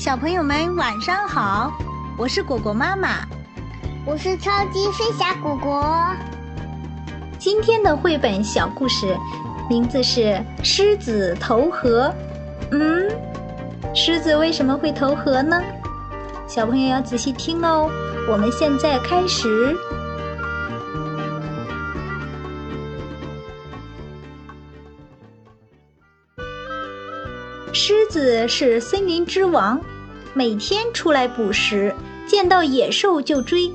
小朋友们晚上好，我是果果妈妈，我是超级飞侠果果。今天的绘本小故事名字是《狮子投河》。嗯，狮子为什么会投河呢？小朋友要仔细听哦。我们现在开始。狮子是森林之王，每天出来捕食，见到野兽就追，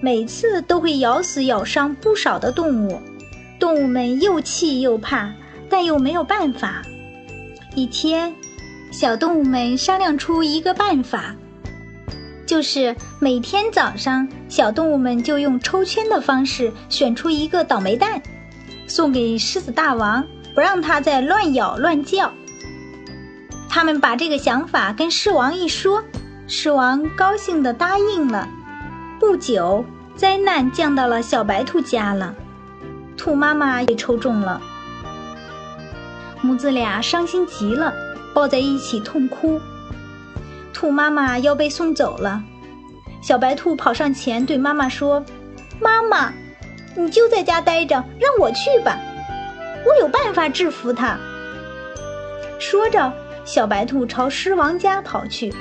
每次都会咬死咬伤不少的动物，动物们又气又怕，但又没有办法。一天，小动物们商量出一个办法，就是每天早上，小动物们就用抽签的方式选出一个倒霉蛋，送给狮子大王，不让他再乱咬乱叫。他们把这个想法跟狮王一说，狮王高兴地答应了。不久，灾难降到了小白兔家了，兔妈妈也抽中了，母子俩伤心极了，抱在一起痛哭。兔妈妈要被送走了，小白兔跑上前对妈妈说：“妈妈，你就在家待着，让我去吧，我有办法制服他。”说着。小白兔朝狮王家跑去。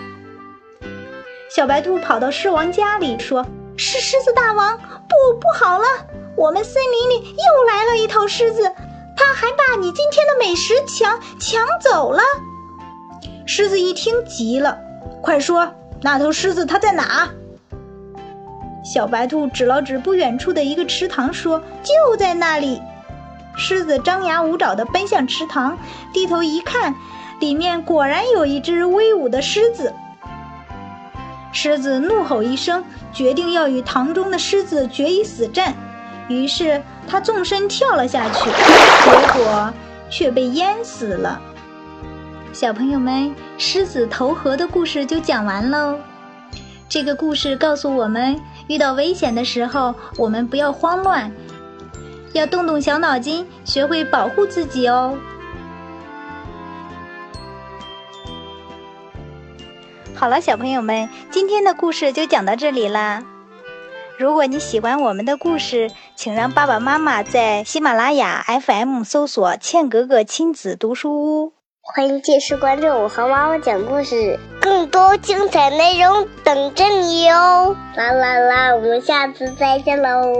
小白兔跑到狮王家里，说：“是狮子大王，不，不好了！我们森林里又来了一头狮子，它还把你今天的美食抢抢走了。”狮子一听急了：“快说，那头狮子它在哪？”小白兔指了指不远处的一个池塘，说：“就在那里。”狮子张牙舞爪地奔向池塘，低头一看。里面果然有一只威武的狮子。狮子怒吼一声，决定要与塘中的狮子决一死战。于是他纵身跳了下去，结果却被淹死了。小朋友们，狮子投河的故事就讲完喽。这个故事告诉我们，遇到危险的时候，我们不要慌乱，要动动小脑筋，学会保护自己哦。好了，小朋友们，今天的故事就讲到这里啦。如果你喜欢我们的故事，请让爸爸妈妈在喜马拉雅 FM 搜索“茜格格亲子读书屋”。欢迎继续关注我和妈妈讲故事，更多精彩内容等着你哦！啦啦啦，我们下次再见喽。